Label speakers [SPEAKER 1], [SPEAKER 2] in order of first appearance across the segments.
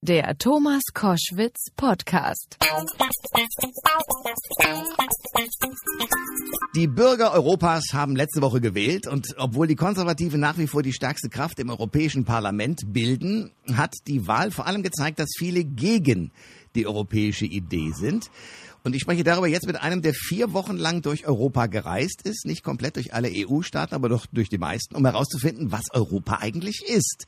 [SPEAKER 1] Der Thomas Koschwitz Podcast.
[SPEAKER 2] Die Bürger Europas haben letzte Woche gewählt und obwohl die Konservativen nach wie vor die stärkste Kraft im Europäischen Parlament bilden, hat die Wahl vor allem gezeigt, dass viele gegen die europäische Idee sind. Und ich spreche darüber jetzt mit einem, der vier Wochen lang durch Europa gereist ist, nicht komplett durch alle EU-Staaten, aber doch durch die meisten, um herauszufinden, was Europa eigentlich ist.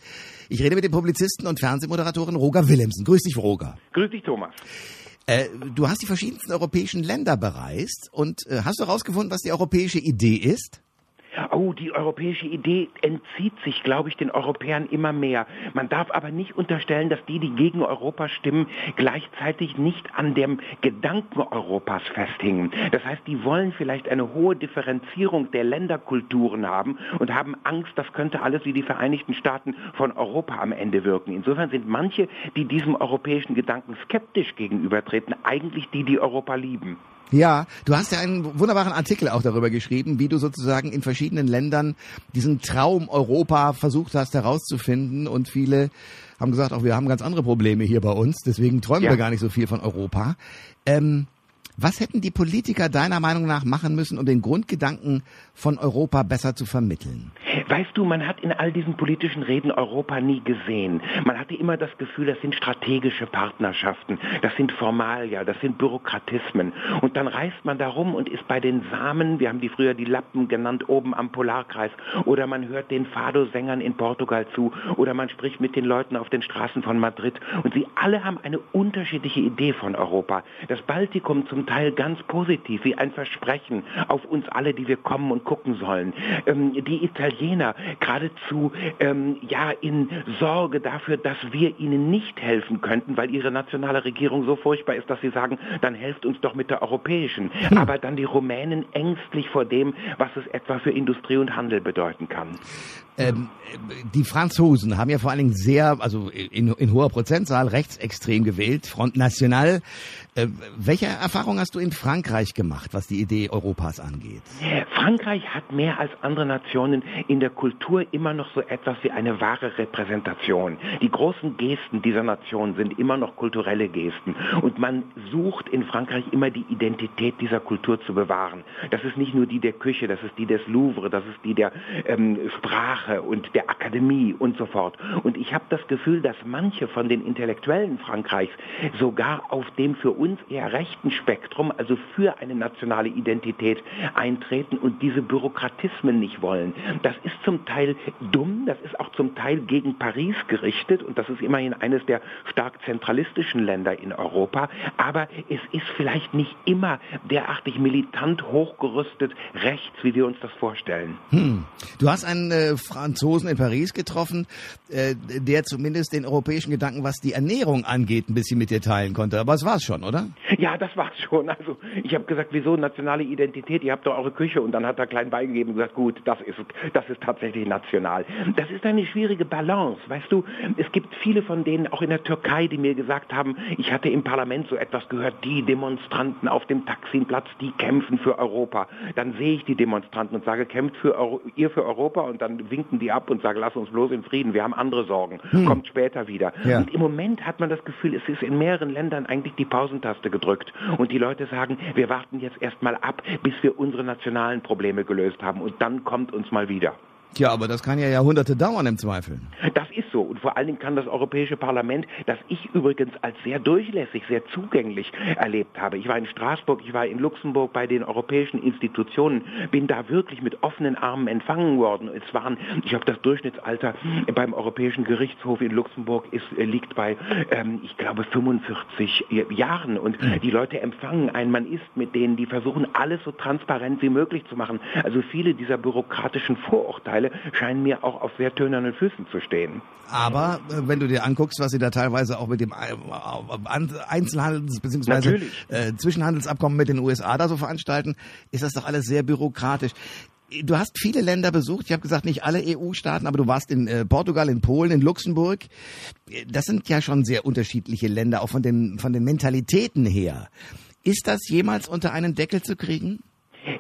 [SPEAKER 2] Ich rede mit dem Publizisten und Fernsehmoderatoren Roger Willemsen. Grüß dich, Roger.
[SPEAKER 3] Grüß dich, Thomas.
[SPEAKER 2] Äh, du hast die verschiedensten europäischen Länder bereist und äh, hast du herausgefunden, was die europäische Idee ist?
[SPEAKER 3] Oh, die europäische Idee entzieht sich, glaube ich, den Europäern immer mehr. Man darf aber nicht unterstellen, dass die, die gegen Europa stimmen, gleichzeitig nicht an dem Gedanken Europas festhingen. Das heißt, die wollen vielleicht eine hohe Differenzierung der Länderkulturen haben und haben Angst, das könnte alles wie die Vereinigten Staaten von Europa am Ende wirken. Insofern sind manche, die diesem europäischen Gedanken skeptisch gegenübertreten, eigentlich die, die Europa lieben.
[SPEAKER 2] Ja, du hast ja einen wunderbaren Artikel auch darüber geschrieben, wie du sozusagen in verschiedenen Ländern diesen Traum Europa versucht hast herauszufinden und viele haben gesagt, auch wir haben ganz andere Probleme hier bei uns, deswegen träumen ja. wir gar nicht so viel von Europa. Ähm, was hätten die Politiker deiner Meinung nach machen müssen, um den Grundgedanken von Europa besser zu vermitteln?
[SPEAKER 3] Weißt du, man hat in all diesen politischen Reden Europa nie gesehen. Man hatte immer das Gefühl, das sind strategische Partnerschaften, das sind Formalia, das sind Bürokratismen. Und dann reist man darum und ist bei den Samen, wir haben die früher die Lappen genannt, oben am Polarkreis, oder man hört den Fado-Sängern in Portugal zu, oder man spricht mit den Leuten auf den Straßen von Madrid. Und sie alle haben eine unterschiedliche Idee von Europa. Das Baltikum zum Teil ganz positiv, wie ein Versprechen auf uns alle, die wir kommen und gucken sollen. Ähm, die Italiener geradezu ähm, ja in Sorge dafür, dass wir ihnen nicht helfen könnten, weil ihre nationale Regierung so furchtbar ist, dass sie sagen, dann helft uns doch mit der europäischen. Hm. Aber dann die Rumänen ängstlich vor dem, was es etwa für Industrie und Handel bedeuten kann.
[SPEAKER 2] Ähm, die Franzosen haben ja vor allen Dingen sehr, also in, in hoher Prozentzahl rechtsextrem gewählt, Front National. Äh, welche Erfahrung hast du in Frankreich gemacht, was die Idee Europas angeht?
[SPEAKER 3] Frankreich hat mehr als andere Nationen in der Kultur immer noch so etwas wie eine wahre Repräsentation. Die großen Gesten dieser Nation sind immer noch kulturelle Gesten. Und man sucht in Frankreich immer die Identität dieser Kultur zu bewahren. Das ist nicht nur die der Küche, das ist die des Louvre, das ist die der ähm, Sprache Sprache und der Akademie und so fort. Und ich habe das Gefühl, dass manche von den Intellektuellen Frankreichs sogar auf dem für uns eher rechten Spektrum, also für eine nationale Identität eintreten und diese Bürokratismen nicht wollen. Das ist zum Teil dumm, das ist auch zum Teil gegen Paris gerichtet und das ist immerhin eines der stark zentralistischen Länder in Europa, aber es ist vielleicht nicht immer derartig militant hochgerüstet rechts, wie wir uns das vorstellen.
[SPEAKER 2] Hm. Du hast einen äh, Franzosen in Paris getroffen, äh, der zumindest den europäischen Gedanken, was die Ernährung angeht, ein bisschen mit dir teilen konnte. Aber es war's schon, oder?
[SPEAKER 3] Ja, das war's schon. Also ich habe gesagt, wieso nationale Identität? Ihr habt doch eure Küche und dann hat er klein beigegeben und gesagt, gut, das ist das ist tatsächlich national. Das ist eine schwierige Balance, weißt du. Es gibt viele von denen auch in der Türkei, die mir gesagt haben, ich hatte im Parlament so etwas gehört, die Demonstranten auf dem Taksimplatz, die kämpfen für Europa. Dann sehe ich die Demonstranten und sage, kämpft für Euro, ihr für Europa und dann winken die ab und sagen, lass uns bloß in Frieden, wir haben andere Sorgen, hm. kommt später wieder. Ja. Und im Moment hat man das Gefühl, es ist in mehreren Ländern eigentlich die Pausentaste gedrückt und die Leute sagen, wir warten jetzt erstmal ab, bis wir unsere nationalen Probleme gelöst haben und dann kommt uns mal wieder.
[SPEAKER 2] Tja, aber das kann ja Jahrhunderte dauern im Zweifel.
[SPEAKER 3] Das ist so. Und vor allen Dingen kann das Europäische Parlament, das ich übrigens als sehr durchlässig, sehr zugänglich erlebt habe. Ich war in Straßburg, ich war in Luxemburg bei den europäischen Institutionen, bin da wirklich mit offenen Armen empfangen worden. Es waren, ich habe das Durchschnittsalter beim Europäischen Gerichtshof in Luxemburg ist, liegt bei, ähm, ich glaube, 45 Jahren. Und mhm. die Leute empfangen einen, man ist mit denen, die versuchen, alles so transparent wie möglich zu machen. Also viele dieser bürokratischen Vorurteile Teile scheinen mir auch auf sehr tönernen Füßen zu stehen.
[SPEAKER 2] Aber äh, wenn du dir anguckst, was sie da teilweise auch mit dem äh, Einzelhandels- bzw. Äh, Zwischenhandelsabkommen mit den USA da so veranstalten, ist das doch alles sehr bürokratisch. Du hast viele Länder besucht. Ich habe gesagt, nicht alle EU-Staaten, aber du warst in äh, Portugal, in Polen, in Luxemburg. Das sind ja schon sehr unterschiedliche Länder, auch von den, von den Mentalitäten her. Ist das jemals unter einen Deckel zu kriegen?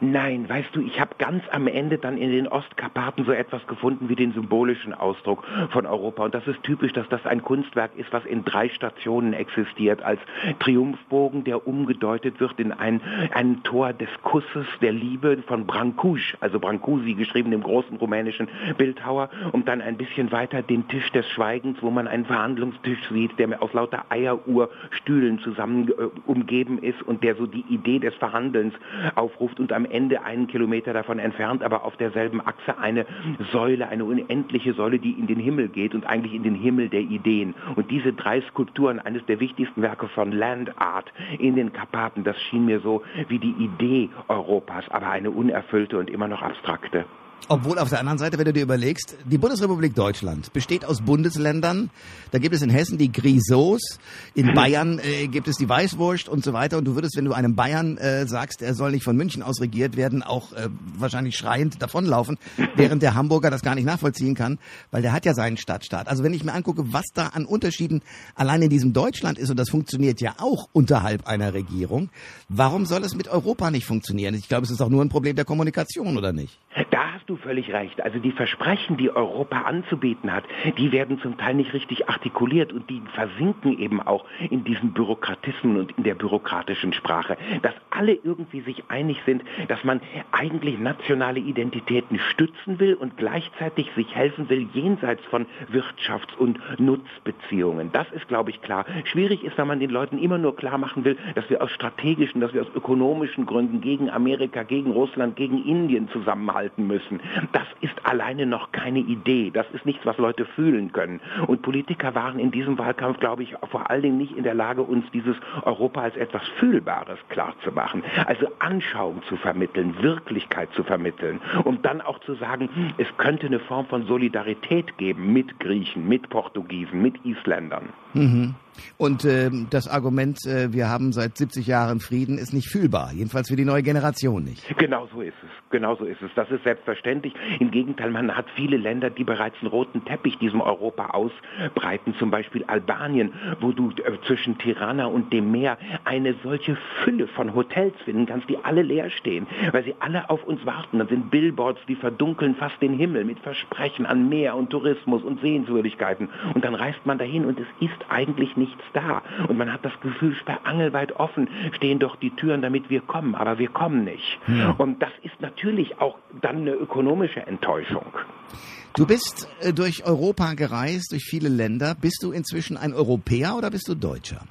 [SPEAKER 3] Nein, weißt du, ich habe ganz am Ende dann in den Ostkarpaten so etwas gefunden wie den symbolischen Ausdruck von Europa. Und das ist typisch, dass das ein Kunstwerk ist, was in drei Stationen existiert, als Triumphbogen, der umgedeutet wird in ein, ein Tor des Kusses der Liebe von Brancusi, also Brancusi, geschrieben dem großen rumänischen Bildhauer, und dann ein bisschen weiter den Tisch des Schweigens, wo man einen Verhandlungstisch sieht, der aus lauter Eieruhrstühlen zusammen äh, umgeben ist und der so die Idee des Verhandelns aufruft. Und am Ende einen Kilometer davon entfernt, aber auf derselben Achse eine Säule, eine unendliche Säule, die in den Himmel geht und eigentlich in den Himmel der Ideen. Und diese drei Skulpturen, eines der wichtigsten Werke von Land Art in den Karpaten, das schien mir so wie die Idee Europas, aber eine unerfüllte und immer noch abstrakte.
[SPEAKER 2] Obwohl auf der anderen Seite, wenn du dir überlegst, die Bundesrepublik Deutschland besteht aus Bundesländern. Da gibt es in Hessen die Grisos, in Bayern äh, gibt es die Weißwurst und so weiter. Und du würdest, wenn du einem Bayern äh, sagst, er soll nicht von München aus regiert werden, auch äh, wahrscheinlich schreiend davonlaufen, während der Hamburger das gar nicht nachvollziehen kann, weil der hat ja seinen Stadtstaat. Also wenn ich mir angucke, was da an Unterschieden allein in diesem Deutschland ist, und das funktioniert ja auch unterhalb einer Regierung, warum soll es mit Europa nicht funktionieren? Ich glaube, es ist auch nur ein Problem der Kommunikation, oder nicht?
[SPEAKER 3] Da du völlig recht. Also die Versprechen, die Europa anzubieten hat, die werden zum Teil nicht richtig artikuliert und die versinken eben auch in diesen Bürokratismen und in der bürokratischen Sprache. Dass alle irgendwie sich einig sind, dass man eigentlich nationale Identitäten stützen will und gleichzeitig sich helfen will jenseits von Wirtschafts- und Nutzbeziehungen. Das ist, glaube ich, klar. Schwierig ist, wenn man den Leuten immer nur klar machen will, dass wir aus strategischen, dass wir aus ökonomischen Gründen gegen Amerika, gegen Russland, gegen Indien zusammenhalten müssen. Das ist alleine noch keine Idee. Das ist nichts, was Leute fühlen können. Und Politiker waren in diesem Wahlkampf, glaube ich, vor allen Dingen nicht in der Lage, uns dieses Europa als etwas Fühlbares klarzumachen. Also Anschauung zu vermitteln, Wirklichkeit zu vermitteln, um dann auch zu sagen, es könnte eine Form von Solidarität geben mit Griechen, mit Portugiesen, mit Isländern.
[SPEAKER 2] Mhm. Und äh, das Argument, äh, wir haben seit 70 Jahren Frieden, ist nicht fühlbar. Jedenfalls für die neue Generation nicht.
[SPEAKER 3] Genau so ist es. Genau so ist es. Das ist selbstverständlich. Im Gegenteil, man hat viele Länder, die bereits einen roten Teppich diesem Europa ausbreiten. Zum Beispiel Albanien, wo du äh, zwischen Tirana und dem Meer eine solche Fülle von Hotels finden kannst, die alle leer stehen, weil sie alle auf uns warten. Dann sind Billboards, die verdunkeln fast den Himmel mit Versprechen an Meer und Tourismus und Sehenswürdigkeiten. Und dann reist man dahin und es ist eigentlich nichts da. Und man hat das Gefühl, sperrangelweit offen stehen doch die Türen, damit wir kommen, aber wir kommen nicht. Ja. Und das ist natürlich auch dann eine ökonomische Enttäuschung.
[SPEAKER 2] Du bist äh, durch Europa gereist, durch viele Länder. Bist du inzwischen ein Europäer oder bist du Deutscher?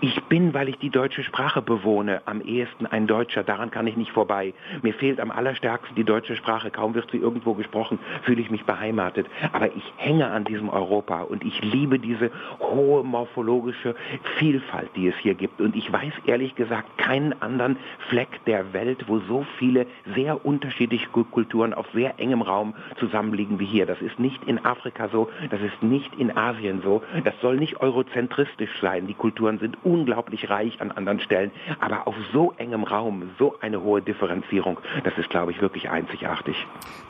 [SPEAKER 3] Ich bin, weil ich die deutsche Sprache bewohne, am ehesten ein Deutscher. Daran kann ich nicht vorbei. Mir fehlt am allerstärksten die deutsche Sprache. Kaum wird sie irgendwo gesprochen, fühle ich mich beheimatet. Aber ich hänge an diesem Europa und ich liebe diese hohe morphologische Vielfalt, die es hier gibt. Und ich weiß ehrlich gesagt keinen anderen Fleck der Welt, wo so viele sehr unterschiedliche Kulturen auf sehr engem Raum zusammenliegen wie hier. Das ist nicht in Afrika so, das ist nicht in Asien so. Das soll nicht eurozentristisch sein. Die Kulturen sind sind unglaublich reich an anderen Stellen, aber auf so engem Raum so eine hohe Differenzierung, das ist, glaube ich, wirklich einzigartig.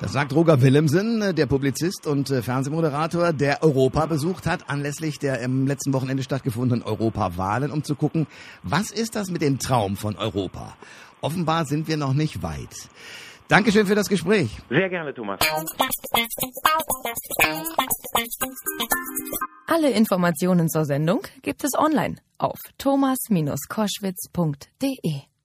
[SPEAKER 2] Das sagt Roger Willemsen, äh, der Publizist und äh, Fernsehmoderator, der Europa besucht hat, anlässlich der im letzten Wochenende stattgefundenen Europawahlen, um zu gucken, was ist das mit dem Traum von Europa? Offenbar sind wir noch nicht weit. Dankeschön für das Gespräch.
[SPEAKER 3] Sehr gerne, Thomas.
[SPEAKER 1] Alle Informationen zur Sendung gibt es online auf thomas-koschwitz.de.